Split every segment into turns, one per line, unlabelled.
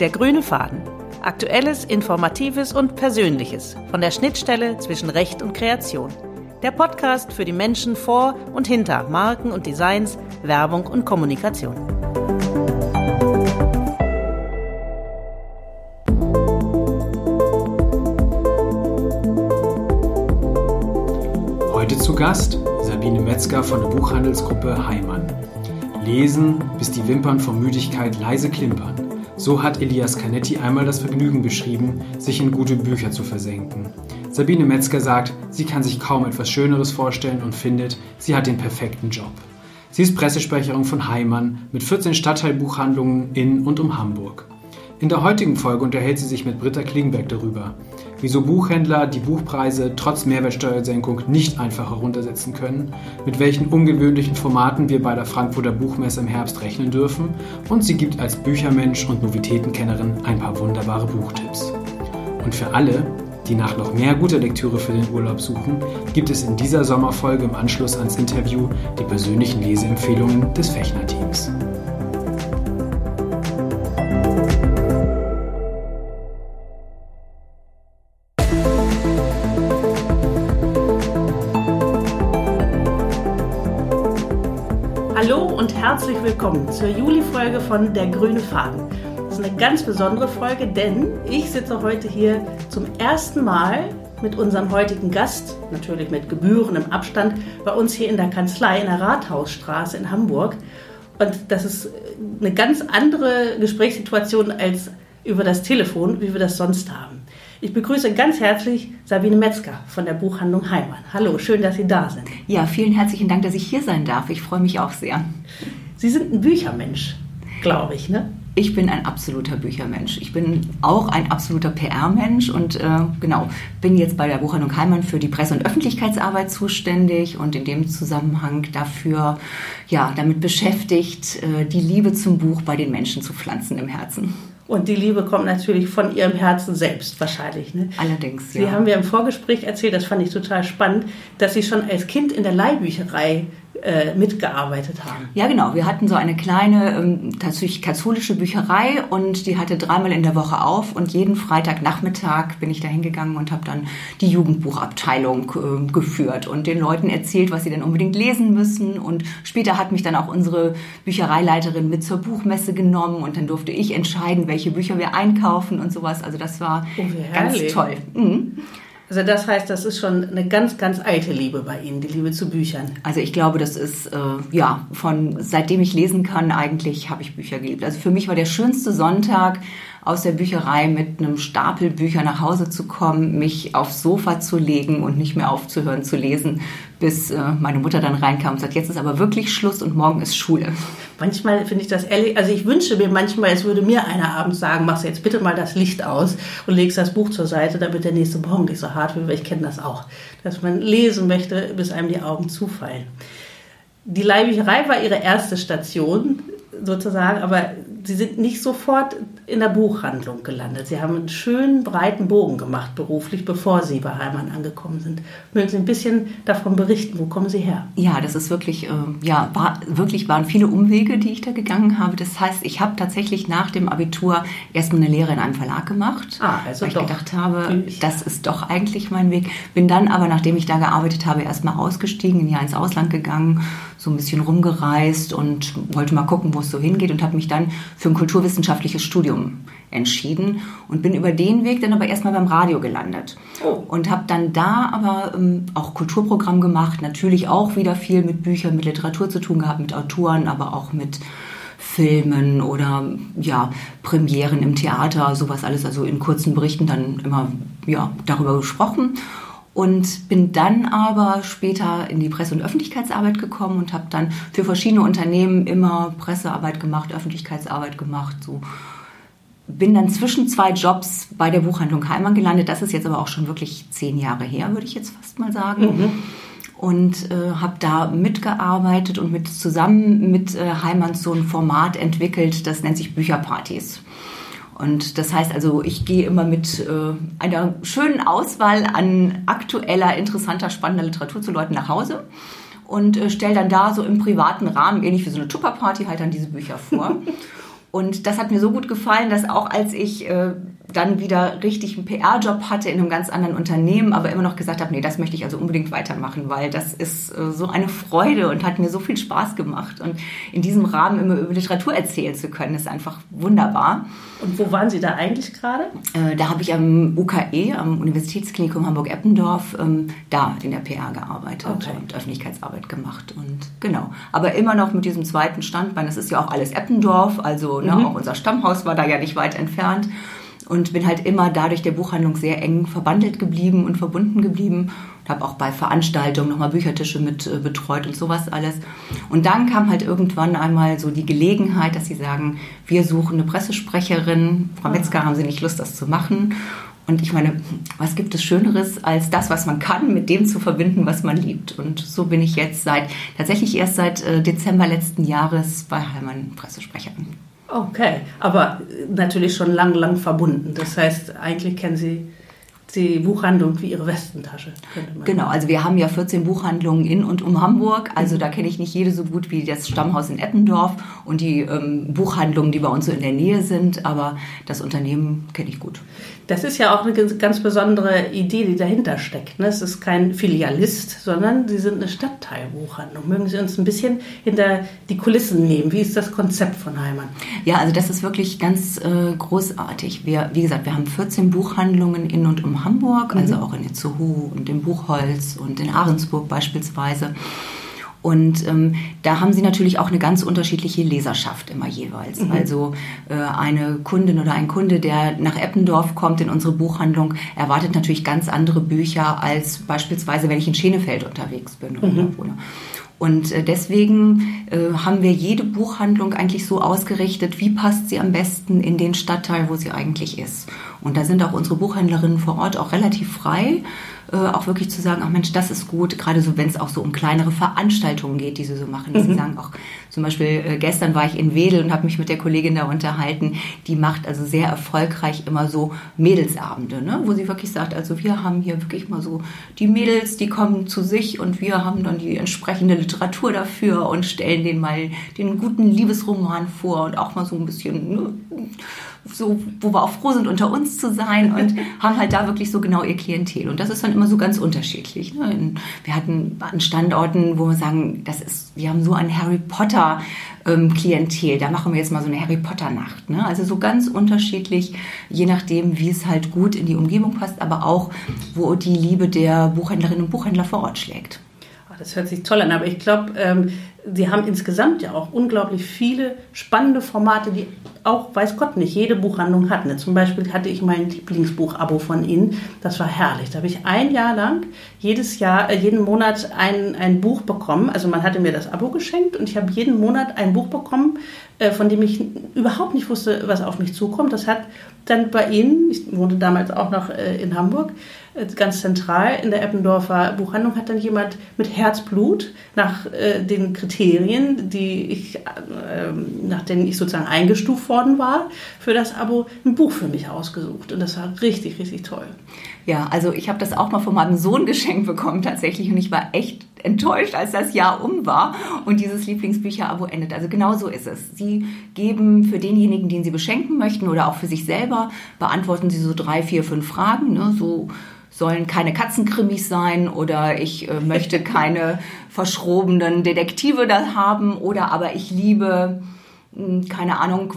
Der grüne Faden. Aktuelles, Informatives und Persönliches von der Schnittstelle zwischen Recht und Kreation. Der Podcast für die Menschen vor und hinter Marken und Designs, Werbung und Kommunikation.
Heute zu Gast Sabine Metzger von der Buchhandelsgruppe Heimann. Lesen, bis die Wimpern vor Müdigkeit leise klimpern. So hat Elias Canetti einmal das Vergnügen beschrieben, sich in gute Bücher zu versenken. Sabine Metzger sagt, sie kann sich kaum etwas Schöneres vorstellen und findet, sie hat den perfekten Job. Sie ist Pressesprecherin von Heimann mit 14 Stadtteilbuchhandlungen in und um Hamburg. In der heutigen Folge unterhält sie sich mit Britta Klingberg darüber, wieso Buchhändler die Buchpreise trotz Mehrwertsteuersenkung nicht einfach heruntersetzen können, mit welchen ungewöhnlichen Formaten wir bei der Frankfurter Buchmesse im Herbst rechnen dürfen und sie gibt als Büchermensch und Novitätenkennerin ein paar wunderbare Buchtipps. Und für alle, die nach noch mehr guter Lektüre für den Urlaub suchen, gibt es in dieser Sommerfolge im Anschluss ans Interview die persönlichen Leseempfehlungen des Fechner-Teams.
Willkommen zur Juli-Folge von Der grüne Faden. Das ist eine ganz besondere Folge, denn ich sitze heute hier zum ersten Mal mit unserem heutigen Gast, natürlich mit gebührendem Abstand, bei uns hier in der Kanzlei in der Rathausstraße in Hamburg. Und das ist eine ganz andere Gesprächssituation als über das Telefon, wie wir das sonst haben. Ich begrüße ganz herzlich Sabine Metzger von der Buchhandlung Heimann. Hallo, schön, dass Sie da sind.
Ja, vielen herzlichen Dank, dass ich hier sein darf. Ich freue mich auch sehr.
Sie sind ein Büchermensch, glaube ich, ne?
Ich bin ein absoluter Büchermensch. Ich bin auch ein absoluter PR-Mensch und äh, genau, bin jetzt bei der Buchhandlung Heimann für die Presse- und Öffentlichkeitsarbeit zuständig und in dem Zusammenhang dafür, ja, damit beschäftigt, äh, die Liebe zum Buch bei den Menschen zu pflanzen im Herzen.
Und die Liebe kommt natürlich von ihrem Herzen selbst wahrscheinlich. Ne?
Allerdings,
Sie haben mir im Vorgespräch erzählt, das fand ich total spannend, dass Sie schon als Kind in der Leihbücherei äh, mitgearbeitet haben.
Ja, genau. Wir hatten so eine kleine, ähm, tatsächlich katholische Bücherei und die hatte dreimal in der Woche auf und jeden Freitagnachmittag bin ich da hingegangen und habe dann die Jugendbuchabteilung äh, geführt und den Leuten erzählt, was sie denn unbedingt lesen müssen. Und später hat mich dann auch unsere Büchereileiterin mit zur Buchmesse genommen und dann durfte ich entscheiden, welche Bücher wir einkaufen und sowas. Also das war
Oh,
ganz toll. Mhm.
Also das heißt, das ist schon eine ganz, ganz alte Liebe bei Ihnen, die Liebe zu Büchern.
Also ich glaube, das ist äh, ja von seitdem ich lesen kann eigentlich habe ich Bücher geliebt. Also für mich war der schönste Sonntag aus der Bücherei mit einem Stapel Bücher nach Hause zu kommen, mich aufs Sofa zu legen und nicht mehr aufzuhören zu lesen, bis äh, meine Mutter dann reinkam und sagt, jetzt ist aber wirklich Schluss und morgen ist Schule.
Manchmal finde ich das ehrlich, also ich wünsche mir manchmal, es würde mir einer abends sagen, machst jetzt bitte mal das Licht aus und legst das Buch zur Seite, damit der nächste Morgen nicht so hart wird, weil ich kenne das auch, dass man lesen möchte, bis einem die Augen zufallen. Die Leihbücherei war ihre erste Station sozusagen, aber sie sind nicht sofort in der Buchhandlung gelandet. Sie haben einen schönen breiten Bogen gemacht beruflich, bevor sie bei Heimann angekommen sind. Mögen Sie ein bisschen davon berichten, wo kommen Sie her?
Ja, das ist wirklich, äh, ja, war, wirklich waren viele Umwege, die ich da gegangen habe. Das heißt, ich habe tatsächlich nach dem Abitur erstmal eine Lehre in einem Verlag gemacht,
Ah, also
weil ich
doch.
gedacht habe,
Natürlich.
das ist doch eigentlich mein Weg. Bin dann aber, nachdem ich da gearbeitet habe, erstmal ausgestiegen, ein Jahr ins Ausland gegangen, so ein bisschen rumgereist und wollte mal gucken, wo es so hingeht und habe mich dann für ein kulturwissenschaftliches Studium entschieden und bin über den Weg dann aber erstmal beim Radio gelandet.
Oh.
Und habe dann da aber ähm, auch Kulturprogramm gemacht, natürlich auch wieder viel mit Büchern, mit Literatur zu tun gehabt, mit Autoren, aber auch mit Filmen oder ja, Premieren im Theater, sowas alles, also in kurzen Berichten dann immer ja, darüber gesprochen. Und bin dann aber später in die Presse- und Öffentlichkeitsarbeit gekommen und habe dann für verschiedene Unternehmen immer Pressearbeit gemacht, Öffentlichkeitsarbeit gemacht, so bin dann zwischen zwei Jobs bei der Buchhandlung Heimann gelandet. Das ist jetzt aber auch schon wirklich zehn Jahre her, würde ich jetzt fast mal sagen. Und äh, habe da mitgearbeitet und mit zusammen mit äh, Heimann so ein Format entwickelt, das nennt sich Bücherpartys. Und das heißt also, ich gehe immer mit äh, einer schönen Auswahl an aktueller, interessanter, spannender Literatur zu Leuten nach Hause und äh, stelle dann da so im privaten Rahmen, ähnlich wie so eine Tupperparty, halt dann diese Bücher vor. Und das hat mir so gut gefallen, dass auch als ich äh, dann wieder richtig einen PR-Job hatte in einem ganz anderen Unternehmen, aber immer noch gesagt habe, nee, das möchte ich also unbedingt weitermachen, weil das ist äh, so eine Freude und hat mir so viel Spaß gemacht. Und in diesem Rahmen immer über Literatur erzählen zu können, ist einfach wunderbar.
Und wo waren Sie da eigentlich gerade?
Äh, da habe ich am UKE, am Universitätsklinikum Hamburg-Eppendorf, ähm, da in der PR gearbeitet okay. und Öffentlichkeitsarbeit gemacht. Und genau. Aber immer noch mit diesem zweiten Standbein. Das ist ja auch alles Eppendorf, also ne, mhm. auch unser Stammhaus war da ja nicht weit entfernt und bin halt immer dadurch der Buchhandlung sehr eng verbandelt geblieben und verbunden geblieben und habe auch bei Veranstaltungen nochmal Büchertische mit äh, betreut und sowas alles. Und dann kam halt irgendwann einmal so die Gelegenheit, dass sie sagen, wir suchen eine Pressesprecherin. Frau Metzger, haben Sie nicht Lust, das zu machen? Und ich meine, was gibt es Schöneres, als das, was man kann, mit dem zu verbinden, was man liebt? Und so bin ich jetzt seit, tatsächlich erst seit äh, Dezember letzten Jahres bei Heimann Pressesprecherin.
Okay, aber natürlich schon lang, lang verbunden. Das heißt, eigentlich kennen Sie die Buchhandlung wie ihre Westentasche.
genau, also wir haben ja 14 Buchhandlungen in und um Hamburg. Also da kenne ich nicht jede so gut wie das Stammhaus in Eppendorf und die ähm, Buchhandlungen, die bei uns so in der Nähe sind. Aber das Unternehmen kenne ich gut.
Das ist ja auch eine ganz besondere Idee, die dahinter steckt. Ne? Es ist kein Filialist, sondern Sie sind eine Stadtteilbuchhandlung. Mögen Sie uns ein bisschen hinter die Kulissen nehmen? Wie ist das Konzept von Heimann?
Ja, also das ist wirklich ganz äh, großartig. Wir, wie gesagt, wir haben 14 Buchhandlungen in und um Hamburg, also mhm. auch in Itzehoe und in Buchholz und in Ahrensburg beispielsweise. Und ähm, da haben sie natürlich auch eine ganz unterschiedliche Leserschaft immer jeweils. Mhm. Also äh, eine Kundin oder ein Kunde, der nach Eppendorf kommt in unsere Buchhandlung, erwartet natürlich ganz andere Bücher als beispielsweise, wenn ich in Schenefeld unterwegs bin. Mhm. Oder, und äh, deswegen äh, haben wir jede Buchhandlung eigentlich so ausgerichtet, wie passt sie am besten in den Stadtteil, wo sie eigentlich ist. Und da sind auch unsere Buchhändlerinnen vor Ort auch relativ frei äh, auch wirklich zu sagen, ach Mensch, das ist gut, gerade so, wenn es auch so um kleinere Veranstaltungen geht, die sie so machen. Mhm. Sie sagen auch, zum Beispiel äh, gestern war ich in Wedel und habe mich mit der Kollegin da unterhalten, die macht also sehr erfolgreich immer so Mädelsabende, ne? wo sie wirklich sagt, also wir haben hier wirklich mal so die Mädels, die kommen zu sich und wir haben dann die entsprechende Literatur dafür und stellen denen mal den guten Liebesroman vor und auch mal so ein bisschen ne, so, wo wir auch froh sind, unter uns zu sein und haben halt da wirklich so genau ihr Klientel. Und das ist dann immer so ganz unterschiedlich. Ne? Wir hatten an Standorten, wo wir sagen, das ist, wir haben so ein Harry Potter ähm, Klientel. Da machen wir jetzt mal so eine Harry Potter Nacht. Ne? Also so ganz unterschiedlich, je nachdem, wie es halt gut in die Umgebung passt, aber auch, wo die Liebe der Buchhändlerinnen und Buchhändler vor Ort schlägt.
Das hört sich toll an, aber ich glaube, ähm, Sie haben insgesamt ja auch unglaublich viele spannende Formate, die auch, weiß Gott nicht, jede Buchhandlung hat. Ne? Zum Beispiel hatte ich mein Lieblingsbuch-Abo von Ihnen. Das war herrlich. Da habe ich ein Jahr lang jedes Jahr, äh, jeden Monat ein, ein Buch bekommen. Also man hatte mir das Abo geschenkt und ich habe jeden Monat ein Buch bekommen, äh, von dem ich überhaupt nicht wusste, was auf mich zukommt. Das hat dann bei Ihnen, ich wohnte damals auch noch äh, in Hamburg, ganz zentral in der Eppendorfer Buchhandlung hat dann jemand mit Herzblut nach äh, den Kriterien, die ich, äh, nach denen ich sozusagen eingestuft worden war, für das Abo ein Buch für mich ausgesucht. Und das war richtig, richtig toll.
Ja, also ich habe das auch mal von meinem Sohn geschenkt bekommen tatsächlich und ich war echt enttäuscht, als das Jahr um war und dieses Lieblingsbücher-Abo endet. Also genau so ist es. Sie geben für denjenigen, den Sie beschenken möchten oder auch für sich selber, beantworten Sie so drei, vier, fünf Fragen, ne? so sollen keine Katzenkrimis sein oder ich äh, möchte keine verschrobenen Detektive da haben oder aber ich liebe hm, keine Ahnung,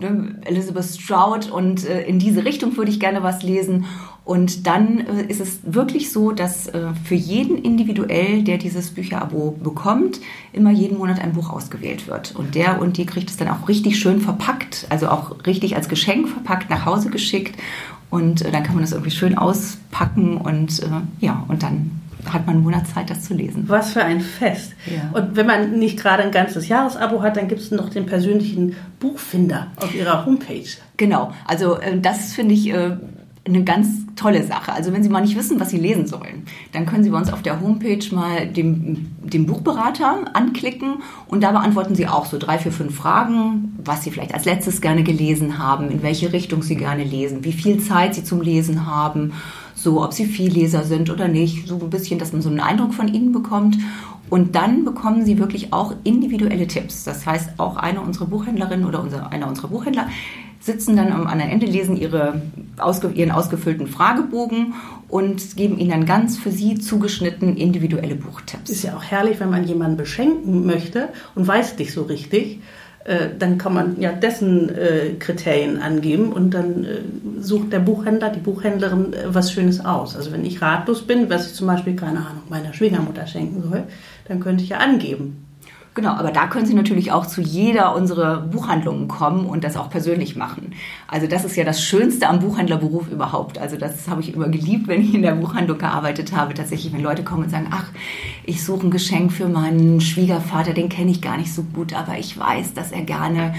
ne, Elizabeth Stroud und äh, in diese Richtung würde ich gerne was lesen. Und dann äh, ist es wirklich so, dass äh, für jeden individuell, der dieses Bücherabo bekommt, immer jeden Monat ein Buch ausgewählt wird. Und der und die kriegt es dann auch richtig schön verpackt, also auch richtig als Geschenk verpackt nach Hause geschickt. Und äh, dann kann man das irgendwie schön auspacken und äh, ja, und dann hat man einen Monat Zeit, das zu lesen.
Was für ein Fest. Ja. Und wenn man nicht gerade ein ganzes Jahresabo hat, dann gibt es noch den persönlichen Buchfinder auf ihrer Homepage.
Genau, also äh, das finde ich eine ganz tolle Sache. Also wenn Sie mal nicht wissen, was Sie lesen sollen, dann können Sie bei uns auf der Homepage mal den, den Buchberater anklicken und da beantworten Sie auch so drei, vier, fünf Fragen, was Sie vielleicht als letztes gerne gelesen haben, in welche Richtung Sie gerne lesen, wie viel Zeit Sie zum Lesen haben, so ob Sie Vielleser sind oder nicht, so ein bisschen, dass man so einen Eindruck von Ihnen bekommt. Und dann bekommen Sie wirklich auch individuelle Tipps. Das heißt, auch eine unserer Buchhändlerinnen oder unser, einer unserer Buchhändler sitzen dann am anderen Ende, lesen ihre, ausge, ihren ausgefüllten Fragebogen und geben ihnen dann ganz für sie zugeschnitten individuelle Buchtipps.
Ist ja auch herrlich, wenn man jemanden beschenken möchte und weiß nicht so richtig. Äh, dann kann man ja dessen äh, Kriterien angeben und dann äh, sucht der Buchhändler, die Buchhändlerin äh, was Schönes aus. Also wenn ich ratlos bin, was ich zum Beispiel, keine Ahnung, meiner Schwiegermutter schenken soll, dann könnte ich ja angeben.
Genau, aber da können Sie natürlich auch zu jeder unserer Buchhandlungen kommen und das auch persönlich machen. Also das ist ja das Schönste am Buchhändlerberuf überhaupt. Also das habe ich immer geliebt, wenn ich in der Buchhandlung gearbeitet habe. Tatsächlich, wenn Leute kommen und sagen, ach, ich suche ein Geschenk für meinen Schwiegervater, den kenne ich gar nicht so gut, aber ich weiß, dass er gerne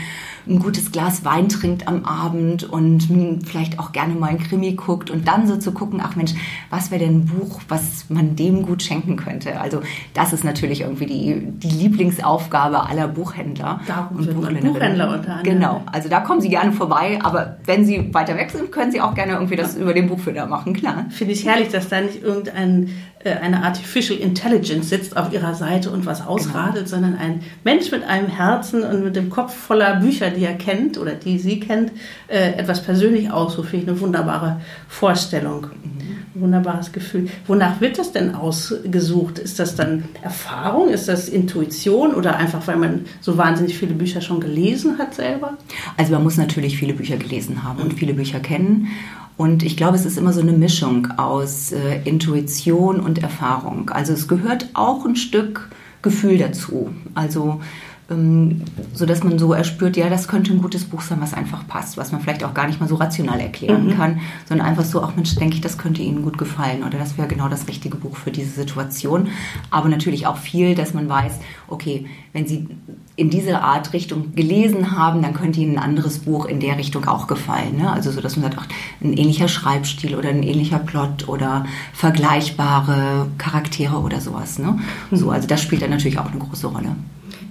ein gutes Glas Wein trinkt am Abend und vielleicht auch gerne mal ein Krimi guckt und dann so zu gucken, ach Mensch, was wäre denn ein Buch, was man dem gut schenken könnte? Also das ist natürlich irgendwie die, die Lieblingsaufgabe aller Buchhändler.
Darum und Buchhändler unter anderem.
Genau, also da kommen Sie gerne vorbei, aber wenn Sie weiter weg sind, können Sie auch gerne irgendwie das über den Buchfüller machen, klar.
Finde ich herrlich, dass da nicht irgendein eine Artificial Intelligence sitzt auf ihrer Seite und was ausradelt, genau. sondern ein Mensch mit einem Herzen und mit dem Kopf voller Bücher, die er kennt oder die sie kennt, äh, etwas persönlich aussucht. Finde ich eine wunderbare Vorstellung. Mhm. Wunderbares Gefühl. Wonach wird das denn ausgesucht? Ist das dann Erfahrung? Ist das Intuition oder einfach, weil man so wahnsinnig viele Bücher schon gelesen hat selber?
Also man muss natürlich viele Bücher gelesen haben und viele Bücher kennen. Und ich glaube, es ist immer so eine Mischung aus äh, Intuition und Erfahrung. Also es gehört auch ein Stück Gefühl dazu. Also ähm, so dass man so erspürt, ja, das könnte ein gutes Buch sein, was einfach passt, was man vielleicht auch gar nicht mal so rational erklären mhm. kann, sondern einfach so, auch Mensch, denke ich, das könnte Ihnen gut gefallen oder das wäre genau das richtige Buch für diese Situation. Aber natürlich auch viel, dass man weiß, okay, wenn Sie in diese Art Richtung gelesen haben, dann könnte Ihnen ein anderes Buch in der Richtung auch gefallen. Ne? Also so, dass man sagt, ach, ein ähnlicher Schreibstil oder ein ähnlicher Plot oder vergleichbare Charaktere oder sowas. Ne? Mhm. So, also das spielt dann natürlich auch eine große Rolle.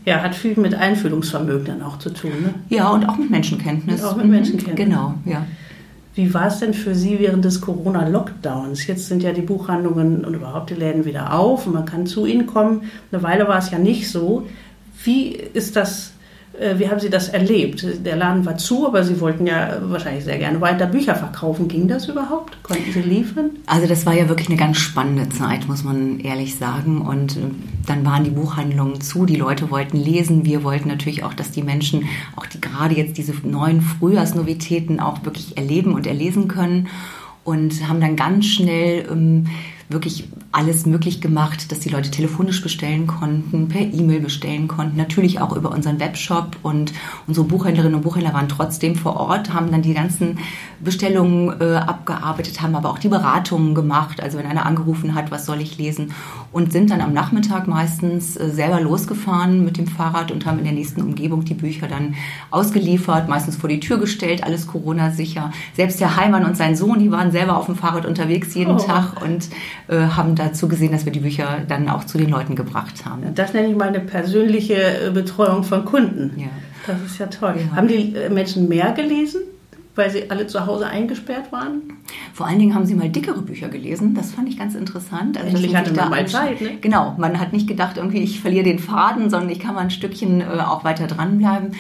Ja, hat viel mit Einfühlungsvermögen dann auch zu tun. Ne?
Ja, und auch mit Menschenkenntnis.
Und auch mit Menschenkenntnis.
Genau, ja.
Wie war es denn für Sie während des Corona-Lockdowns? Jetzt sind ja die Buchhandlungen und überhaupt die Läden wieder auf und man kann zu ihnen kommen. Eine Weile war es ja nicht so. Wie ist das äh, wie haben Sie das erlebt? Der Laden war zu, aber Sie wollten ja wahrscheinlich sehr gerne weiter Bücher verkaufen. Ging das überhaupt? Konnten Sie liefern?
Also das war ja wirklich eine ganz spannende Zeit, muss man ehrlich sagen. Und äh, dann waren die Buchhandlungen zu, die Leute wollten lesen. Wir wollten natürlich auch, dass die Menschen auch die, gerade jetzt diese neuen Frühjahrsnovitäten auch wirklich erleben und erlesen können. Und haben dann ganz schnell ähm, wirklich alles möglich gemacht, dass die Leute telefonisch bestellen konnten, per E-Mail bestellen konnten, natürlich auch über unseren Webshop und unsere Buchhändlerinnen und Buchhändler waren trotzdem vor Ort, haben dann die ganzen Bestellungen äh, abgearbeitet, haben aber auch die Beratungen gemacht, also wenn einer angerufen hat, was soll ich lesen und sind dann am Nachmittag meistens äh, selber losgefahren mit dem Fahrrad und haben in der nächsten Umgebung die Bücher dann ausgeliefert, meistens vor die Tür gestellt, alles Corona sicher. Selbst der Heimann und sein Sohn, die waren selber auf dem Fahrrad unterwegs jeden oh. Tag und äh, haben dazu gesehen, dass wir die Bücher dann auch zu den Leuten gebracht haben.
Das nenne ich mal eine persönliche äh, Betreuung von Kunden. Ja. Das ist ja toll. Ja. Haben die äh, Menschen mehr gelesen? weil sie alle zu Hause eingesperrt waren?
Vor allen Dingen haben sie mal dickere Bücher gelesen. Das fand ich ganz interessant.
Also Endlich hatte man mal Zeit. Ne?
Genau, man hat nicht gedacht, irgendwie ich verliere den Faden, sondern ich kann mal ein Stückchen äh, auch weiter dranbleiben.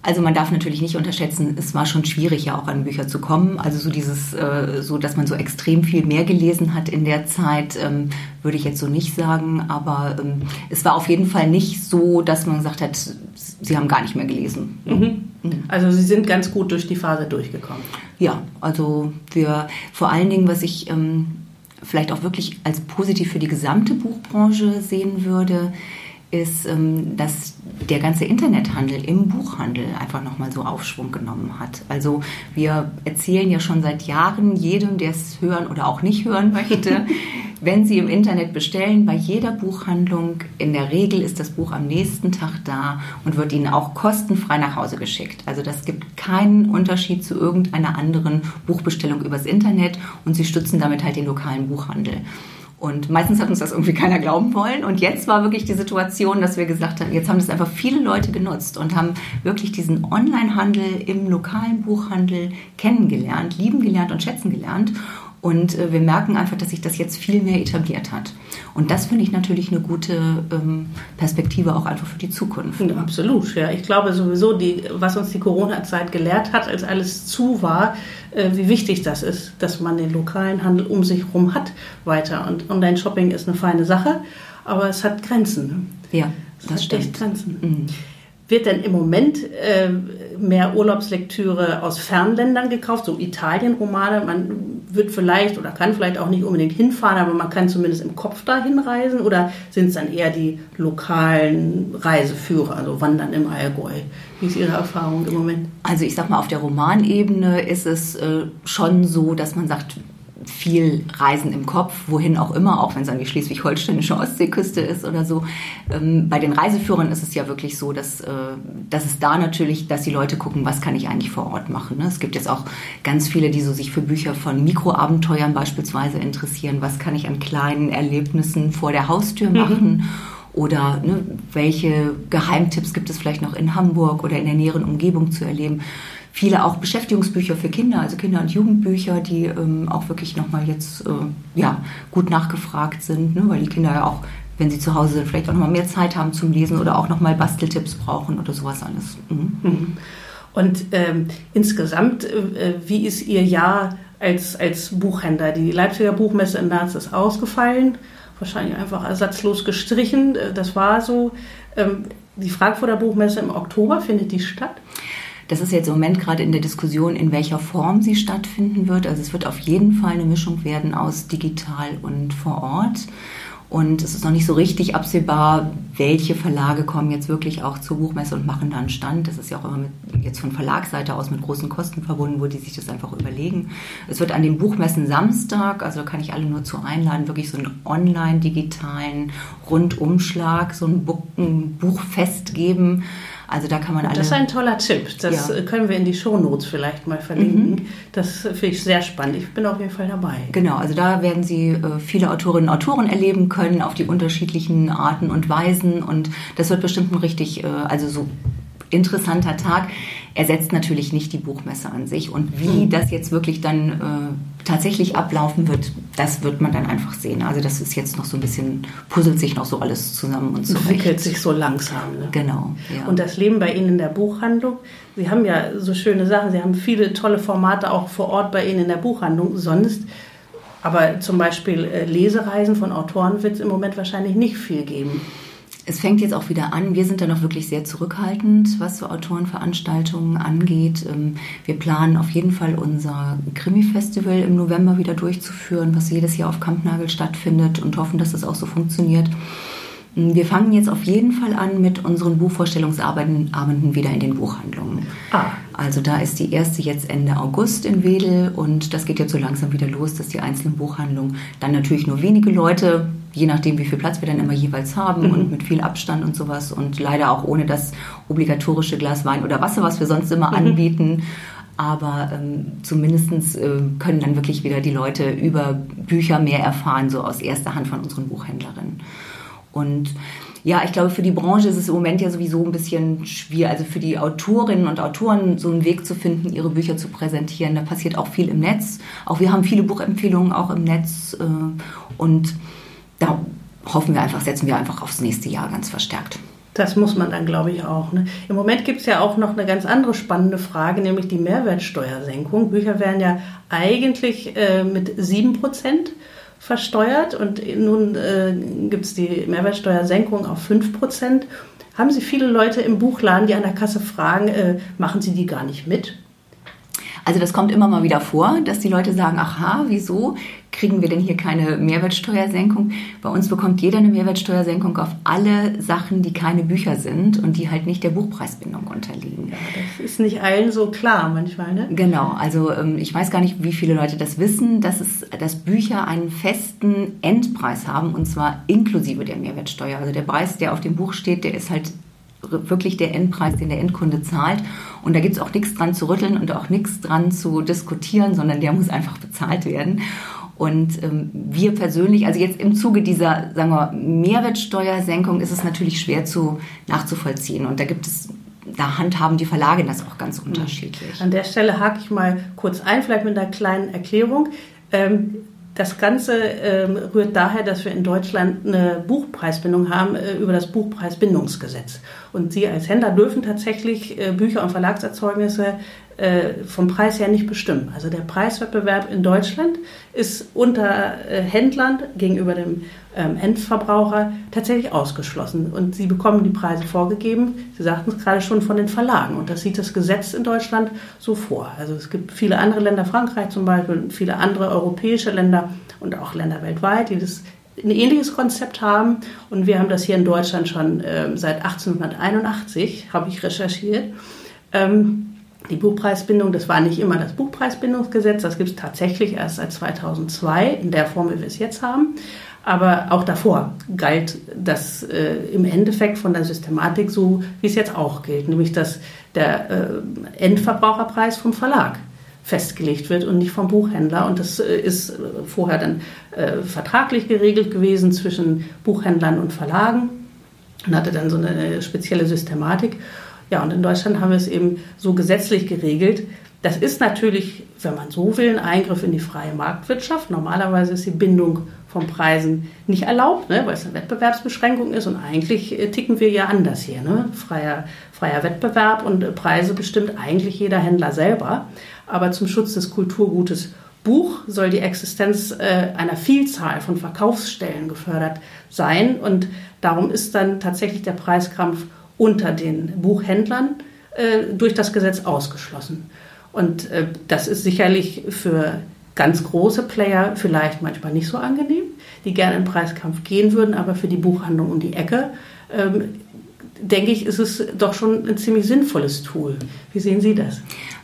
Also man darf natürlich nicht unterschätzen, es war schon schwierig, ja auch an Bücher zu kommen. Also so dieses, äh, so dass man so extrem viel mehr gelesen hat in der Zeit, ähm, würde ich jetzt so nicht sagen. Aber ähm, es war auf jeden Fall nicht so, dass man gesagt hat, sie haben gar nicht mehr gelesen.
Mhm. Mhm. Also Sie sind ganz gut durch die Phase durchgekommen.
Ja, also wir vor allen Dingen, was ich ähm, vielleicht auch wirklich als positiv für die gesamte Buchbranche sehen würde, ist, ähm, dass der ganze Internethandel im Buchhandel einfach nochmal so Aufschwung genommen hat. Also wir erzählen ja schon seit Jahren jedem, der es hören oder auch nicht hören möchte, wenn Sie im Internet bestellen, bei jeder Buchhandlung, in der Regel ist das Buch am nächsten Tag da und wird Ihnen auch kostenfrei nach Hause geschickt. Also das gibt keinen Unterschied zu irgendeiner anderen Buchbestellung übers Internet und Sie stützen damit halt den lokalen Buchhandel. Und meistens hat uns das irgendwie keiner glauben wollen. Und jetzt war wirklich die Situation, dass wir gesagt haben, jetzt haben das einfach viele Leute genutzt und haben wirklich diesen Online-Handel im lokalen Buchhandel kennengelernt, lieben gelernt und schätzen gelernt. Und äh, wir merken einfach, dass sich das jetzt viel mehr etabliert hat. Und das finde ich natürlich eine gute ähm, Perspektive auch einfach für die Zukunft.
Ja, absolut, ja. Ich glaube sowieso, die, was uns die Corona-Zeit gelehrt hat, als alles zu war, äh, wie wichtig das ist, dass man den lokalen Handel um sich herum hat weiter. Und Online-Shopping ist eine feine Sache, aber es hat Grenzen.
Ja, das es stimmt.
Grenzen. Mhm. Wird denn im Moment äh, mehr Urlaubslektüre aus Fernländern gekauft, so Italien-Romane? Man wird vielleicht oder kann vielleicht auch nicht unbedingt hinfahren, aber man kann zumindest im Kopf dahin reisen? Oder sind es dann eher die lokalen Reiseführer, also Wandern im Allgäu? Wie ist Ihre Erfahrung im Moment?
Also ich sag mal, auf der Romanebene ist es äh, schon so, dass man sagt, viel Reisen im Kopf, wohin auch immer, auch wenn es an die schleswig-holsteinische Ostseeküste ist oder so. Ähm, bei den Reiseführern ist es ja wirklich so, dass, äh, dass es da natürlich, dass die Leute gucken, was kann ich eigentlich vor Ort machen. Ne? Es gibt jetzt auch ganz viele, die so sich für Bücher von Mikroabenteuern beispielsweise interessieren. Was kann ich an kleinen Erlebnissen vor der Haustür mhm. machen? Mhm. Oder ne, welche Geheimtipps gibt es vielleicht noch in Hamburg oder in der näheren Umgebung zu erleben? Viele auch Beschäftigungsbücher für Kinder, also Kinder- und Jugendbücher, die ähm, auch wirklich nochmal jetzt äh, ja, gut nachgefragt sind, ne? weil die Kinder ja auch, wenn sie zu Hause sind, vielleicht auch nochmal mehr Zeit haben zum Lesen oder auch nochmal Basteltipps brauchen oder sowas alles.
Mhm. Mhm. Und ähm, insgesamt, äh, wie ist Ihr Jahr als, als Buchhändler? Die Leipziger Buchmesse in März ist ausgefallen, wahrscheinlich einfach ersatzlos gestrichen, äh, das war so. Ähm, die Frankfurter Buchmesse im Oktober findet die statt?
Das ist jetzt im Moment gerade in der Diskussion, in welcher Form sie stattfinden wird. Also es wird auf jeden Fall eine Mischung werden aus digital und vor Ort. Und es ist noch nicht so richtig absehbar, welche Verlage kommen jetzt wirklich auch zur Buchmesse und machen da einen Stand. Das ist ja auch immer mit, jetzt von Verlagsseite aus mit großen Kosten verbunden, wo die sich das einfach überlegen. Es wird an den Buchmessen Samstag, also da kann ich alle nur zu einladen, wirklich so einen online-digitalen Rundumschlag, so ein Buchfest geben also da kann man alle.
Das ist ein toller Tipp. Das ja. können wir in die Shownotes vielleicht mal verlinken. Mhm. Das finde ich sehr spannend. Ich bin auf jeden Fall dabei.
Genau, also da werden Sie äh, viele Autorinnen und Autoren erleben können auf die unterschiedlichen Arten und Weisen. Und das wird bestimmt ein richtig, äh, also so interessanter Tag ersetzt natürlich nicht die Buchmesse an sich. Und wie mhm. das jetzt wirklich dann äh, tatsächlich ablaufen wird, das wird man dann einfach sehen. Also das ist jetzt noch so ein bisschen, puzzelt sich noch so alles zusammen und
so. Entwickelt sich so langsam. Ne?
Genau.
Ja. Und das Leben bei Ihnen in der Buchhandlung, Sie haben ja so schöne Sachen, Sie haben viele tolle Formate auch vor Ort bei Ihnen in der Buchhandlung. Sonst aber zum Beispiel äh, Lesereisen von Autoren wird es im Moment wahrscheinlich nicht viel geben
es fängt jetzt auch wieder an. Wir sind da noch wirklich sehr zurückhaltend, was so Autorenveranstaltungen angeht. Ähm, wir planen auf jeden Fall unser Krimi-Festival im November wieder durchzuführen, was jedes Jahr auf Kampnagel stattfindet und hoffen, dass das auch so funktioniert. Ähm, wir fangen jetzt auf jeden Fall an mit unseren Buchvorstellungsabenden wieder in den Buchhandlungen. Ah. Also da ist die erste jetzt Ende August in Wedel und das geht jetzt so langsam wieder los, dass die einzelnen Buchhandlungen dann natürlich nur wenige Leute je nachdem, wie viel Platz wir dann immer jeweils haben mhm. und mit viel Abstand und sowas und leider auch ohne das obligatorische Glas Wein oder Wasser, was wir sonst immer mhm. anbieten. Aber ähm, zumindest äh, können dann wirklich wieder die Leute über Bücher mehr erfahren, so aus erster Hand von unseren Buchhändlerinnen. Und ja, ich glaube, für die Branche ist es im Moment ja sowieso ein bisschen schwierig. Also für die Autorinnen und Autoren so einen Weg zu finden, ihre Bücher zu präsentieren. Da passiert auch viel im Netz. Auch wir haben viele Buchempfehlungen auch im Netz. Äh, und da hoffen wir einfach, setzen wir einfach aufs nächste Jahr ganz verstärkt.
Das muss man dann, glaube ich, auch. Ne? Im Moment gibt es ja auch noch eine ganz andere spannende Frage, nämlich die Mehrwertsteuersenkung. Bücher werden ja eigentlich äh, mit 7% versteuert und nun äh, gibt es die Mehrwertsteuersenkung auf 5%. Haben Sie viele Leute im Buchladen, die an der Kasse fragen, äh, machen Sie die gar nicht mit?
Also das kommt immer mal wieder vor, dass die Leute sagen, aha, wieso kriegen wir denn hier keine Mehrwertsteuersenkung? Bei uns bekommt jeder eine Mehrwertsteuersenkung auf alle Sachen, die keine Bücher sind und die halt nicht der Buchpreisbindung unterliegen.
Ja, das ist nicht allen so klar manchmal, ne?
Genau, also ähm, ich weiß gar nicht, wie viele Leute das wissen, dass, es, dass Bücher einen festen Endpreis haben und zwar inklusive der Mehrwertsteuer. Also der Preis, der auf dem Buch steht, der ist halt wirklich der Endpreis, den der Endkunde zahlt. Und da gibt es auch nichts dran zu rütteln und auch nichts dran zu diskutieren, sondern der muss einfach bezahlt werden. Und ähm, wir persönlich, also jetzt im Zuge dieser, sagen wir, Mehrwertsteuersenkung ist es natürlich schwer zu nachzuvollziehen. Und da gibt es da handhaben die Verlage das auch ganz unterschiedlich.
An der Stelle hake ich mal kurz ein, vielleicht mit einer kleinen Erklärung. Ähm, das Ganze ähm, rührt daher, dass wir in Deutschland eine Buchpreisbindung haben äh, über das Buchpreisbindungsgesetz. Und Sie als Händler dürfen tatsächlich äh, Bücher und Verlagserzeugnisse äh, vom Preis her nicht bestimmen. Also der Preiswettbewerb in Deutschland ist unter äh, Händlern gegenüber dem ähm, Endverbraucher tatsächlich ausgeschlossen. Und sie bekommen die Preise vorgegeben, Sie sagten es gerade schon, von den Verlagen. Und das sieht das Gesetz in Deutschland so vor. Also es gibt viele andere Länder, Frankreich zum Beispiel, viele andere europäische Länder und auch Länder weltweit, die das ein ähnliches Konzept haben. Und wir haben das hier in Deutschland schon äh, seit 1881, habe ich recherchiert. Ähm, die Buchpreisbindung, das war nicht immer das Buchpreisbindungsgesetz, das gibt es tatsächlich erst seit 2002 in der Form, wie wir es jetzt haben. Aber auch davor galt das äh, im Endeffekt von der Systematik so, wie es jetzt auch gilt, nämlich dass der äh, Endverbraucherpreis vom Verlag festgelegt wird und nicht vom Buchhändler. Und das äh, ist äh, vorher dann äh, vertraglich geregelt gewesen zwischen Buchhändlern und Verlagen und hatte dann so eine spezielle Systematik. Ja, und in Deutschland haben wir es eben so gesetzlich geregelt. Das ist natürlich, wenn man so will, ein Eingriff in die freie Marktwirtschaft. Normalerweise ist die Bindung von Preisen nicht erlaubt, ne, weil es eine Wettbewerbsbeschränkung ist. Und eigentlich äh, ticken wir ja anders hier. Ne? Freier, freier Wettbewerb und äh, Preise bestimmt eigentlich jeder Händler selber. Aber zum Schutz des Kulturgutes Buch soll die Existenz äh, einer Vielzahl von Verkaufsstellen gefördert sein. Und darum ist dann tatsächlich der Preiskampf unter den Buchhändlern äh, durch das Gesetz ausgeschlossen. Und äh, das ist sicherlich für ganz große Player vielleicht manchmal nicht so angenehm, die gerne in Preiskampf gehen würden, aber für die Buchhandlung um die Ecke, ähm, denke ich, ist es doch schon ein ziemlich sinnvolles Tool. Wie sehen Sie das?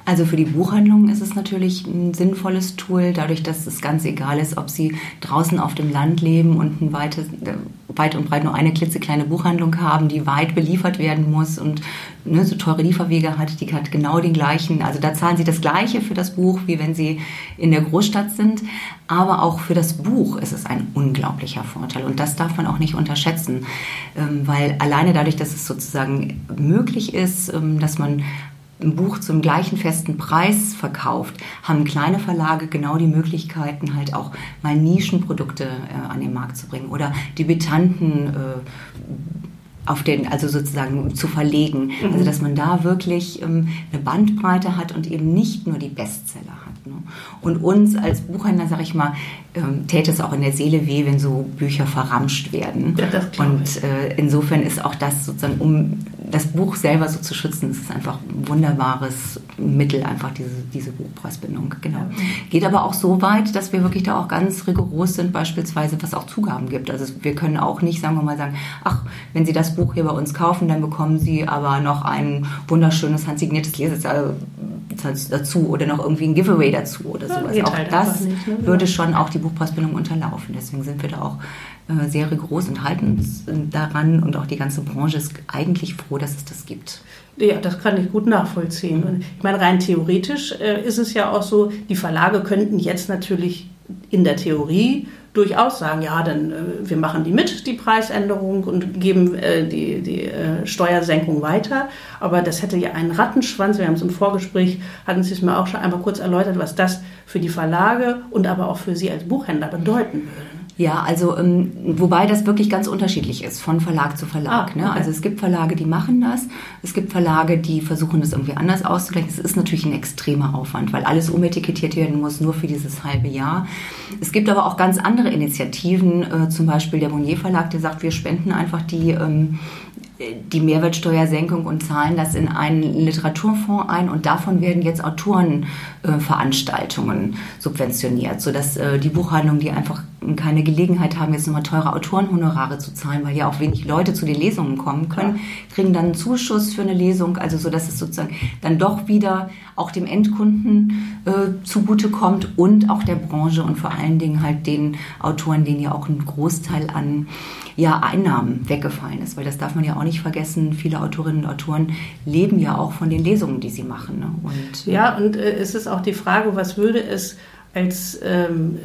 Also für die Buchhandlungen ist es natürlich ein sinnvolles Tool, dadurch, dass es ganz egal ist, ob sie draußen auf dem Land leben und ein weites, äh, weit und breit nur eine klitzekleine Buchhandlung haben, die weit beliefert werden muss und ne, so teure Lieferwege hat, die hat genau den gleichen. Also da zahlen sie das Gleiche für das Buch, wie wenn sie in der Großstadt sind. Aber auch für das Buch ist es ein unglaublicher Vorteil und das darf man auch nicht unterschätzen, ähm, weil alleine dadurch, dass es sozusagen möglich ist, ähm, dass man ein Buch zum gleichen festen Preis verkauft, haben kleine Verlage genau die Möglichkeiten, halt auch mal Nischenprodukte äh, an den Markt zu bringen oder Debütanten äh, auf den, also sozusagen zu verlegen. Mhm. Also dass man da wirklich ähm, eine Bandbreite hat und eben nicht nur die Bestseller hat. Ne? Und uns als Buchhändler, sag ich mal, ähm, täte es auch in der Seele weh, wenn so Bücher verramscht werden. Ja, und äh, insofern ist auch das sozusagen, um das Buch selber so zu schützen, ist einfach ein wunderbares Mittel, einfach diese, diese Buchpreisbindung. Genau. Geht aber auch so weit, dass wir wirklich da auch ganz rigoros sind, beispielsweise was auch Zugaben gibt. Also wir können auch nicht, sagen wir mal, sagen, ach, wenn Sie das Buch hier bei uns kaufen, dann bekommen Sie aber noch ein wunderschönes handsigniertes Lesezahl dazu oder noch irgendwie ein Giveaway dazu oder sowas. Ja, auch halt das nicht, ne? würde schon auch die Buchpreisbindung unterlaufen. Deswegen sind wir da auch äh, sehr rigoros und halten uns daran und auch die ganze Branche ist eigentlich froh, dass es das gibt.
Ja, das kann ich gut nachvollziehen. Ich meine, rein theoretisch äh, ist es ja auch so, die Verlage könnten jetzt natürlich in der Theorie durchaus sagen, ja, dann äh, wir machen die mit, die Preisänderung und geben äh, die, die äh, Steuersenkung weiter. Aber das hätte ja einen Rattenschwanz. Wir haben es im Vorgespräch, hatten Sie es mir auch schon einmal kurz erläutert, was das für die Verlage und aber auch für Sie als Buchhändler bedeuten würde.
Ja, also ähm, wobei das wirklich ganz unterschiedlich ist von Verlag zu Verlag. Ah, ne? okay. ne? Also es gibt Verlage, die machen das, es gibt Verlage, die versuchen das irgendwie anders auszugleichen. Es ist natürlich ein extremer Aufwand, weil alles umetikettiert werden muss, nur für dieses halbe Jahr. Es gibt aber auch ganz andere Initiativen, äh, zum Beispiel der Monier Verlag, der sagt, wir spenden einfach die ähm, die Mehrwertsteuersenkung und zahlen das in einen Literaturfonds ein und davon werden jetzt Autorenveranstaltungen subventioniert, sodass äh, die Buchhandlungen, die einfach keine Gelegenheit haben, jetzt nochmal teure Autorenhonorare zu zahlen, weil ja auch wenig Leute zu den Lesungen kommen können, kriegen dann einen Zuschuss für eine Lesung, also so, dass es sozusagen dann doch wieder auch dem Endkunden äh, zugutekommt und auch der Branche und vor allen Dingen halt den Autoren, denen ja auch ein Großteil an ja, Einnahmen weggefallen ist, weil das darf man ja auch nicht vergessen. Viele Autorinnen und Autoren leben ja auch von den Lesungen, die sie machen. Ne?
Und, ja, und äh, es ist auch die Frage, was würde es als ähm,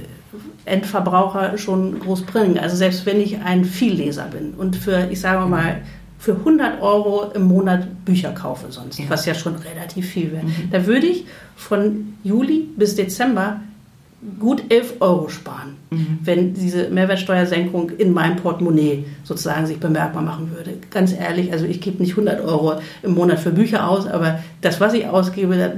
Endverbraucher schon groß bringen? Also selbst wenn ich ein Vielleser bin und für, ich sage mal, für 100 Euro im Monat Bücher kaufe sonst, ja. was ja schon relativ viel wäre, mhm. da würde ich von Juli bis Dezember gut 11 Euro sparen, mhm. wenn diese Mehrwertsteuersenkung in meinem Portemonnaie sozusagen sich bemerkbar machen würde. Ganz ehrlich, also ich gebe nicht 100 Euro im Monat für Bücher aus, aber das, was ich ausgebe,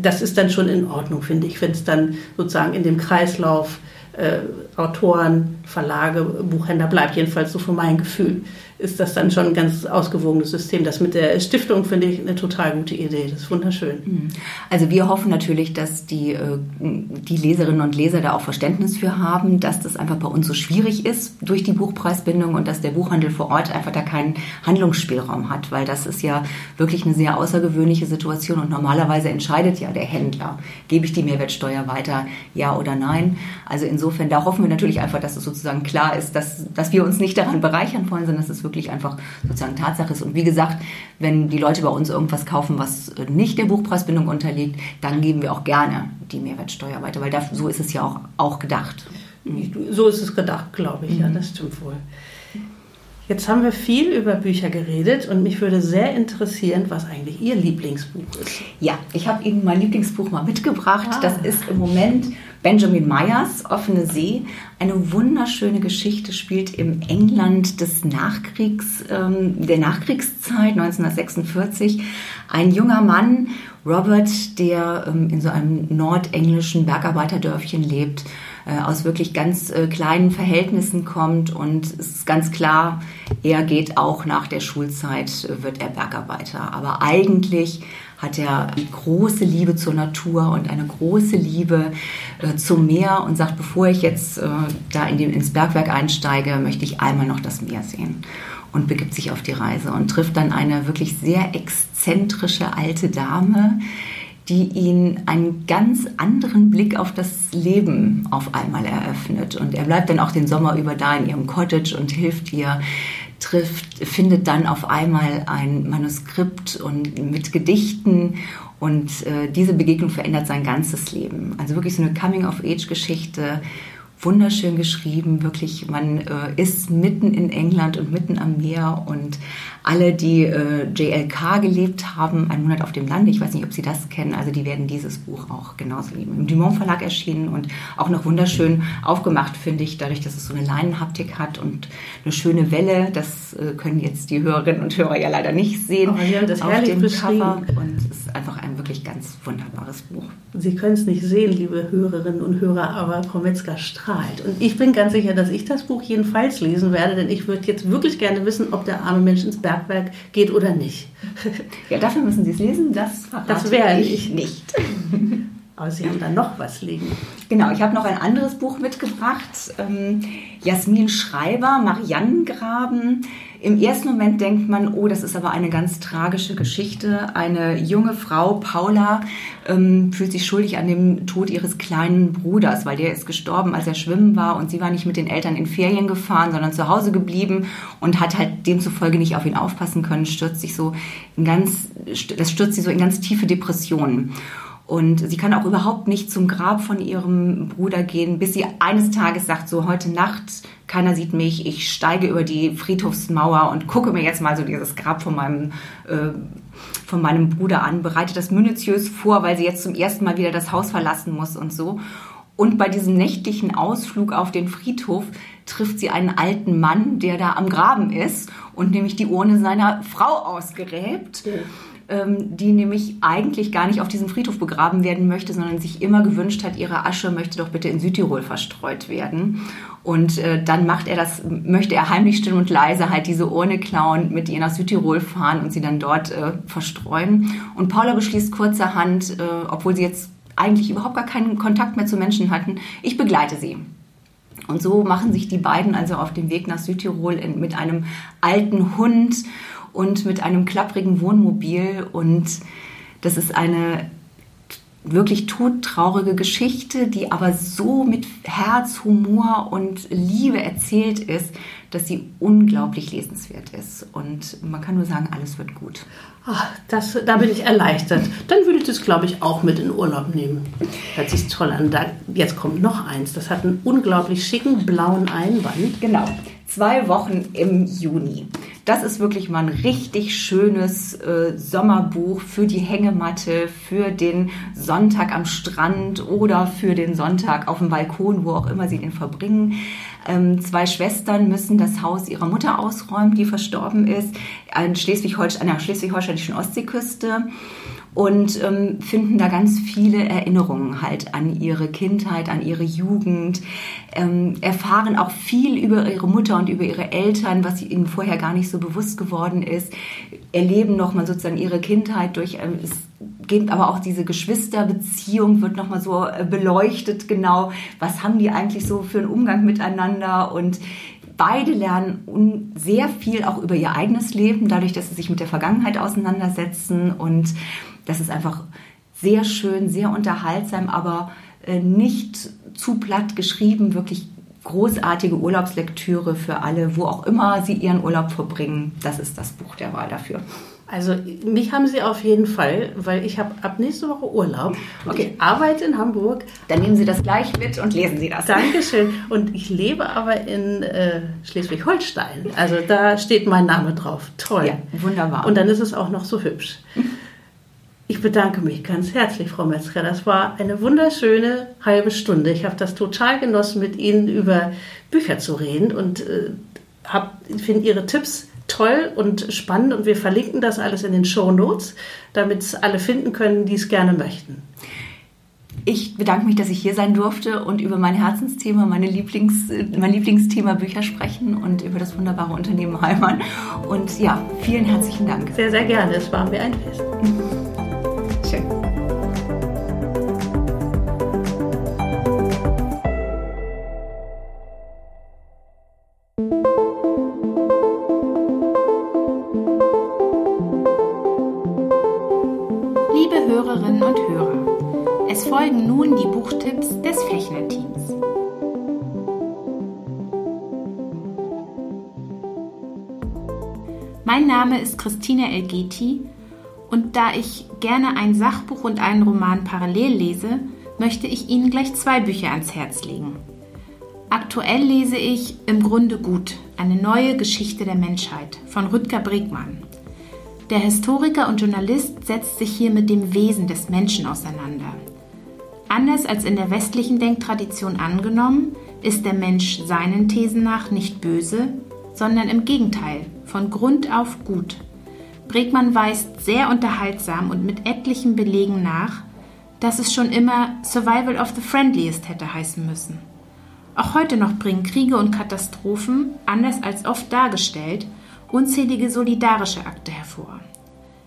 das ist dann schon in Ordnung, finde ich, wenn es dann sozusagen in dem Kreislauf äh, Autoren, Verlage, Buchhändler bleibt, jedenfalls so von meinem Gefühl ist das dann schon ein ganz ausgewogenes System. Das mit der Stiftung finde ich eine total gute Idee. Das ist wunderschön. Mhm.
Also wir hoffen natürlich, dass die, äh, die Leserinnen und Leser da auch Verständnis für haben, dass das einfach bei uns so schwierig ist durch die Buchpreisbindung und dass der Buchhandel vor Ort einfach da keinen Handlungsspielraum hat, weil das ist ja wirklich eine sehr außergewöhnliche Situation und normalerweise entscheidet ja der Händler, gebe ich die Mehrwertsteuer weiter, ja oder nein. Also insofern, da hoffen wir natürlich einfach, dass es sozusagen klar ist, dass, dass wir uns nicht daran bereichern wollen, sondern dass es wirklich einfach sozusagen Tatsache ist. Und wie gesagt, wenn die Leute bei uns irgendwas kaufen, was nicht der Buchpreisbindung unterliegt, dann geben wir auch gerne die Mehrwertsteuer weiter, weil da, so ist es ja auch, auch gedacht.
So ist es gedacht, glaube ich, mhm. ja, das stimmt wohl. Jetzt haben wir viel über Bücher geredet und mich würde sehr interessieren, was eigentlich Ihr Lieblingsbuch ist.
Ja, ich habe Ihnen mein Lieblingsbuch mal mitgebracht. Ah. Das ist im Moment Benjamin Meyers Offene See. Eine wunderschöne Geschichte spielt im England des Nachkriegs, ähm, der Nachkriegszeit 1946. Ein junger Mann, Robert, der ähm, in so einem nordenglischen Bergarbeiterdörfchen lebt äh, aus wirklich ganz äh, kleinen Verhältnissen kommt und es ist ganz klar, er geht auch nach der Schulzeit, äh, wird er Bergarbeiter. Aber eigentlich hat er eine große Liebe zur Natur und eine große Liebe äh, zum Meer und sagt, bevor ich jetzt äh, da in den, ins Bergwerk einsteige, möchte ich einmal noch das Meer sehen und begibt sich auf die Reise und trifft dann eine wirklich sehr exzentrische alte Dame, die ihn einen ganz anderen Blick auf das Leben auf einmal eröffnet. Und er bleibt dann auch den Sommer über da in ihrem Cottage und hilft ihr, trifft, findet dann auf einmal ein Manuskript und mit Gedichten und äh, diese Begegnung verändert sein ganzes Leben. Also wirklich so eine Coming-of-Age-Geschichte wunderschön geschrieben, wirklich, man äh, ist mitten in England und mitten am Meer und alle, die äh, JLK gelebt haben, einen Monat auf dem Lande, ich weiß nicht, ob Sie das kennen, also die werden dieses Buch auch genauso lieben. Im Dumont Verlag erschienen und auch noch wunderschön aufgemacht, finde ich, dadurch, dass es so eine Leinenhaptik hat und eine schöne Welle. Das äh, können jetzt die Hörerinnen und Hörer ja leider nicht sehen.
Aber Sie haben das auf dem Cover
und es ist einfach ein wirklich ganz wunderbares Buch.
Sie können es nicht sehen, liebe Hörerinnen und Hörer, aber Frau Metzger strahlt. Und ich bin ganz sicher, dass ich das Buch jedenfalls lesen werde, denn ich würde jetzt wirklich gerne wissen, ob der arme Mensch ins Berg Bergwerk geht oder nicht.
Ja, dafür müssen Sie es lesen, das
das wäre ich nicht. Aber Sie haben da noch was liegen.
Genau, ich habe noch ein anderes Buch mitgebracht. Ähm, Jasmin Schreiber, Mariannengraben. Im ersten Moment denkt man, oh, das ist aber eine ganz tragische Geschichte. Eine junge Frau, Paula, ähm, fühlt sich schuldig an dem Tod ihres kleinen Bruders, weil der ist gestorben, als er schwimmen war und sie war nicht mit den Eltern in Ferien gefahren, sondern zu Hause geblieben und hat halt demzufolge nicht auf ihn aufpassen können, stürzt sich so in ganz, das stürzt sie so in ganz tiefe Depressionen. Und sie kann auch überhaupt nicht zum Grab von ihrem Bruder gehen, bis sie eines Tages sagt, so heute Nacht, keiner sieht mich, ich steige über die Friedhofsmauer und gucke mir jetzt mal so dieses Grab von meinem, äh, von meinem Bruder an, bereite das minutiös vor, weil sie jetzt zum ersten Mal wieder das Haus verlassen muss und so. Und bei diesem nächtlichen Ausflug auf den Friedhof trifft sie einen alten Mann, der da am Graben ist und nämlich die Urne seiner Frau ausgräbt. Ja die nämlich eigentlich gar nicht auf diesem Friedhof begraben werden möchte, sondern sich immer gewünscht hat, ihre Asche möchte doch bitte in Südtirol verstreut werden. Und äh, dann macht er das, möchte er heimlich still und leise halt diese Urne klauen, mit ihr nach Südtirol fahren und sie dann dort äh, verstreuen. Und Paula beschließt kurzerhand, äh, obwohl sie jetzt eigentlich überhaupt gar keinen Kontakt mehr zu Menschen hatten, ich begleite sie. Und so machen sich die beiden also auf den Weg nach Südtirol in, mit einem alten Hund und mit einem klapprigen Wohnmobil. Und das ist eine wirklich todtraurige Geschichte, die aber so mit Herz, Humor und Liebe erzählt ist, dass sie unglaublich lesenswert ist. Und man kann nur sagen, alles wird gut.
Ach, das, da bin ich erleichtert. Dann würde ich das, glaube ich, auch mit in Urlaub nehmen. Hört sich toll an. Da, jetzt kommt noch eins. Das hat einen unglaublich schicken blauen Einband.
Genau. Zwei Wochen im Juni. Das ist wirklich mal ein richtig schönes äh, Sommerbuch für die Hängematte, für den Sonntag am Strand oder für den Sonntag auf dem Balkon, wo auch immer Sie den verbringen. Ähm, zwei Schwestern müssen das Haus ihrer Mutter ausräumen, die verstorben ist, an, Schleswig-Holstein, an der schleswig-holsteinischen Ostseeküste und ähm, finden da ganz viele Erinnerungen halt an ihre Kindheit, an ihre Jugend, ähm, erfahren auch viel über ihre Mutter und über ihre Eltern, was ihnen vorher gar nicht so bewusst geworden ist, erleben nochmal sozusagen ihre Kindheit durch, ähm, es geht aber auch diese Geschwisterbeziehung wird nochmal so äh, beleuchtet genau, was haben die eigentlich so für einen Umgang miteinander? Und Beide lernen sehr viel auch über ihr eigenes Leben, dadurch, dass sie sich mit der Vergangenheit auseinandersetzen und das ist einfach sehr schön, sehr unterhaltsam, aber äh, nicht zu platt geschrieben, wirklich großartige Urlaubslektüre für alle, wo auch immer sie ihren Urlaub verbringen. Das ist das Buch der Wahl dafür.
Also mich haben Sie auf jeden Fall, weil ich habe ab nächste Woche Urlaub. Okay. Ich arbeite in Hamburg.
Dann nehmen Sie das gleich mit und lesen Sie das.
Dankeschön. Und ich lebe aber in äh, Schleswig-Holstein. Also da steht mein Name drauf. Toll. Ja,
wunderbar.
Und dann ist es auch noch so hübsch. Ich bedanke mich ganz herzlich, Frau Metzger. Das war eine wunderschöne halbe Stunde. Ich habe das total genossen, mit Ihnen über Bücher zu reden und äh, finde Ihre Tipps toll und spannend und wir verlinken das alles in den Show Notes, damit es alle finden können, die es gerne möchten.
Ich bedanke mich, dass ich hier sein durfte und über mein Herzensthema, meine Lieblings, mein Lieblingsthema Bücher sprechen und über das wunderbare Unternehmen Heimann. Und ja, vielen herzlichen Dank.
Sehr, sehr gerne. Es war mir ein Fest.
Mein Name ist Christina Elgeti und da ich gerne ein Sachbuch und einen Roman parallel lese, möchte ich Ihnen gleich zwei Bücher ans Herz legen. Aktuell lese ich Im Grunde gut, eine neue Geschichte der Menschheit von Rüdger Bregmann. Der Historiker und Journalist setzt sich hier mit dem Wesen des Menschen auseinander. Anders als in der westlichen Denktradition angenommen, ist der Mensch seinen Thesen nach nicht böse, sondern im Gegenteil, von Grund auf gut. Bregmann weist sehr unterhaltsam und mit etlichen Belegen nach, dass es schon immer Survival of the Friendliest hätte heißen müssen. Auch heute noch bringen Kriege und Katastrophen, anders als oft dargestellt, unzählige solidarische Akte hervor.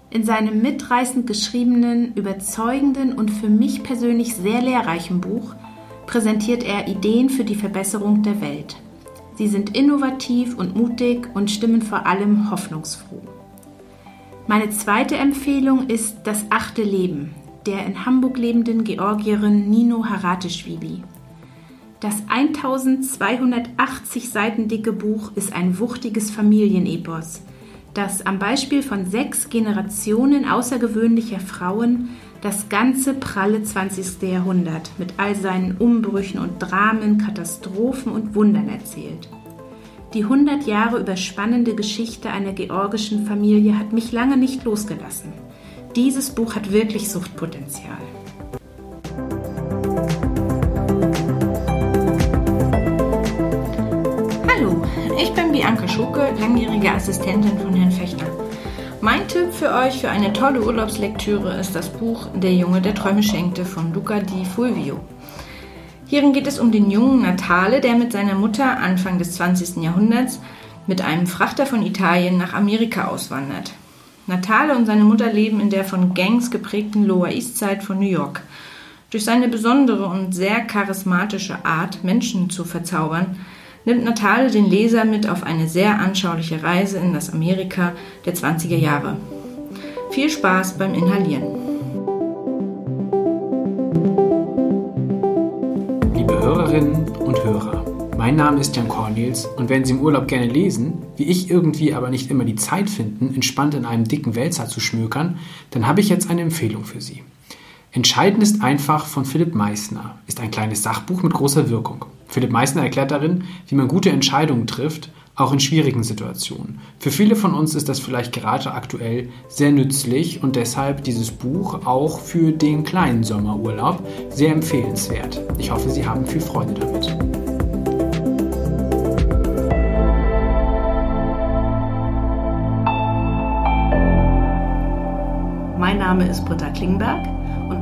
In seinem mitreißend geschriebenen, überzeugenden und für mich persönlich sehr lehrreichen Buch präsentiert er Ideen für die Verbesserung der Welt. Sie sind innovativ und mutig und stimmen vor allem hoffnungsfroh. Meine zweite Empfehlung ist Das achte Leben der in Hamburg lebenden Georgierin Nino Haratischvili. Das 1280 Seiten dicke Buch ist ein wuchtiges Familienepos, das am Beispiel von sechs Generationen außergewöhnlicher Frauen das ganze pralle 20. Jahrhundert mit all seinen Umbrüchen und Dramen, Katastrophen und Wundern erzählt. Die 100 Jahre überspannende Geschichte einer georgischen Familie hat mich lange nicht losgelassen. Dieses Buch hat wirklich Suchtpotenzial.
Hallo, ich bin Bianca Schuke, langjährige Assistentin von Herrn Fechner. Mein Tipp für euch für eine tolle Urlaubslektüre ist das Buch Der Junge, der Träume schenkte von Luca di Fulvio. Hierin geht es um den jungen Natale, der mit seiner Mutter Anfang des 20. Jahrhunderts mit einem Frachter von Italien nach Amerika auswandert. Natale und seine Mutter leben in der von Gangs geprägten Lower East Side von New York. Durch seine besondere und sehr charismatische Art, Menschen zu verzaubern, nimmt Natale den Leser mit auf eine sehr anschauliche Reise in das Amerika der 20er Jahre. Viel Spaß beim Inhalieren.
Hörerinnen und Hörer. Mein Name ist Jan Cornels und wenn Sie im Urlaub gerne lesen, wie ich irgendwie aber nicht immer die Zeit finden, entspannt in einem dicken Wälzer zu schmökern, dann habe ich jetzt eine Empfehlung für Sie. Entscheidend ist einfach von Philipp Meissner, ist ein kleines Sachbuch mit großer Wirkung. Philipp Meissner erklärt darin, wie man gute Entscheidungen trifft, auch in schwierigen Situationen. Für viele von uns ist das vielleicht gerade aktuell sehr nützlich und deshalb dieses Buch auch für den kleinen Sommerurlaub sehr empfehlenswert. Ich hoffe, Sie haben viel Freude damit.
Mein Name ist Britta Klingberg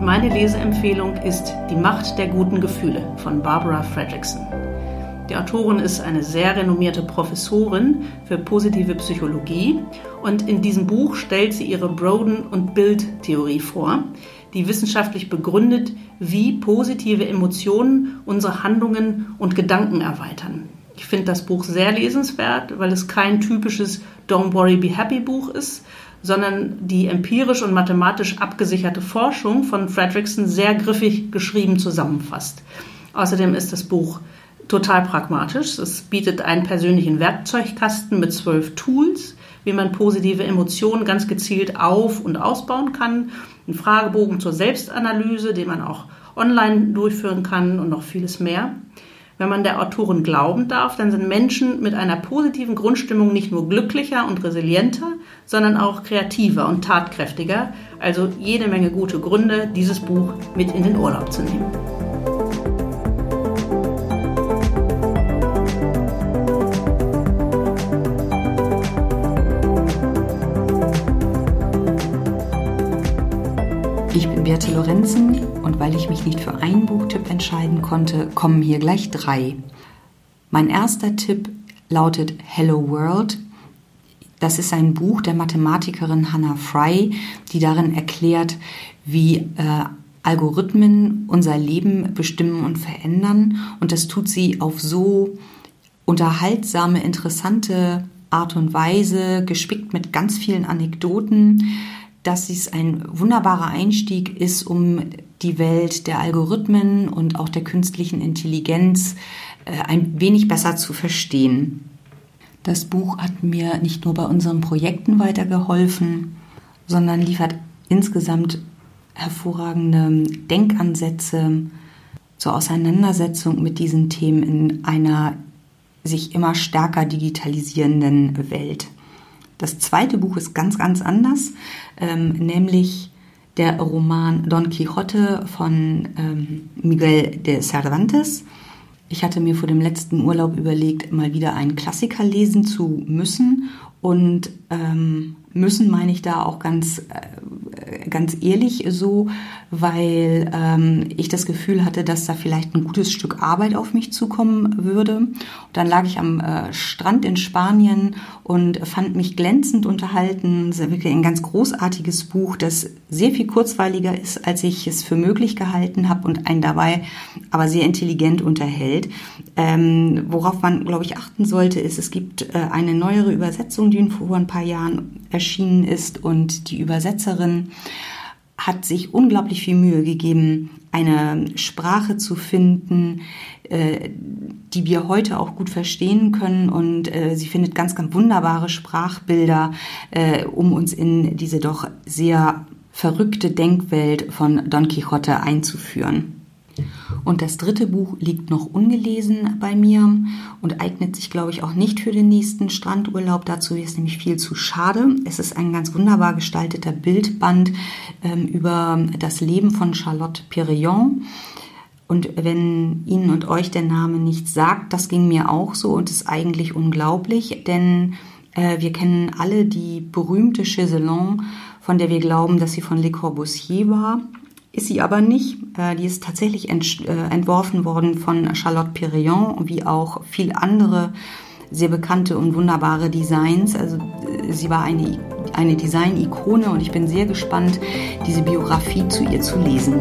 meine Leseempfehlung ist Die Macht der guten Gefühle von Barbara Fredrickson. Die Autorin ist eine sehr renommierte Professorin für positive Psychologie und in diesem Buch stellt sie ihre Broden- und Bildtheorie vor, die wissenschaftlich begründet, wie positive Emotionen unsere Handlungen und Gedanken erweitern. Ich finde das Buch sehr lesenswert, weil es kein typisches Don't Worry Be Happy Buch ist, sondern die empirisch und mathematisch abgesicherte Forschung von Fredrickson sehr griffig geschrieben zusammenfasst. Außerdem ist das Buch total pragmatisch. Es bietet einen persönlichen Werkzeugkasten mit zwölf Tools, wie man positive Emotionen ganz gezielt auf- und ausbauen kann. Ein Fragebogen zur Selbstanalyse, den man auch online durchführen kann und noch vieles mehr. Wenn man der Autorin glauben darf, dann sind Menschen mit einer positiven Grundstimmung nicht nur glücklicher und resilienter, sondern auch kreativer und tatkräftiger. Also jede Menge gute Gründe, dieses Buch mit in den Urlaub zu nehmen.
Ich bin Beate Lorenzen und weil ich mich nicht für einen Buchtipp entscheiden konnte, kommen hier gleich drei. Mein erster Tipp lautet Hello World. Das ist ein Buch der Mathematikerin Hannah Fry, die darin erklärt, wie äh, Algorithmen unser Leben bestimmen und verändern. Und das tut sie auf so unterhaltsame, interessante Art und Weise, gespickt mit ganz vielen Anekdoten dass es ein wunderbarer Einstieg ist, um die Welt der Algorithmen und auch der künstlichen Intelligenz äh, ein wenig besser zu verstehen. Das Buch hat mir nicht nur bei unseren Projekten weitergeholfen, sondern liefert insgesamt hervorragende Denkansätze zur Auseinandersetzung mit diesen Themen in einer sich immer stärker digitalisierenden Welt. Das zweite Buch ist ganz, ganz anders, ähm, nämlich der Roman Don Quixote von ähm, Miguel de Cervantes. Ich hatte mir vor dem letzten Urlaub überlegt, mal wieder einen Klassiker lesen zu müssen. Und ähm, müssen meine ich da auch ganz, äh, ganz ehrlich so, weil ähm, ich das Gefühl hatte, dass da vielleicht ein gutes Stück Arbeit auf mich zukommen würde. Und dann lag ich am äh, Strand in Spanien und fand mich glänzend unterhalten. Es ist wirklich ein ganz großartiges Buch, das sehr viel kurzweiliger ist, als ich es für möglich gehalten habe und einen dabei aber sehr intelligent unterhält. Ähm, worauf man, glaube ich, achten sollte, ist, es gibt äh, eine neuere Übersetzung, die vor ein paar Jahren erschienen ist und die Übersetzerin hat sich unglaublich viel Mühe gegeben, eine Sprache zu finden, äh, die wir heute auch gut verstehen können. Und äh, sie findet ganz, ganz wunderbare Sprachbilder, äh, um uns in diese doch sehr verrückte Denkwelt von Don Quixote einzuführen. Und das dritte Buch liegt noch ungelesen bei mir und eignet sich, glaube ich, auch nicht für den nächsten Strandurlaub. Dazu ist nämlich viel zu schade. Es ist ein ganz wunderbar gestalteter Bildband ähm, über das Leben von Charlotte Perriand. Und wenn Ihnen und euch der Name nichts sagt, das ging mir auch so und ist eigentlich unglaublich, denn äh, wir kennen alle die berühmte Chaiselon, von der wir glauben, dass sie von Le Corbusier war ist sie aber nicht. Äh, die ist tatsächlich äh, entworfen worden von Charlotte Perriand, wie auch viele andere sehr bekannte und wunderbare Designs. Also äh, sie war eine, eine Design-Ikone und ich bin sehr gespannt, diese Biografie zu ihr zu lesen.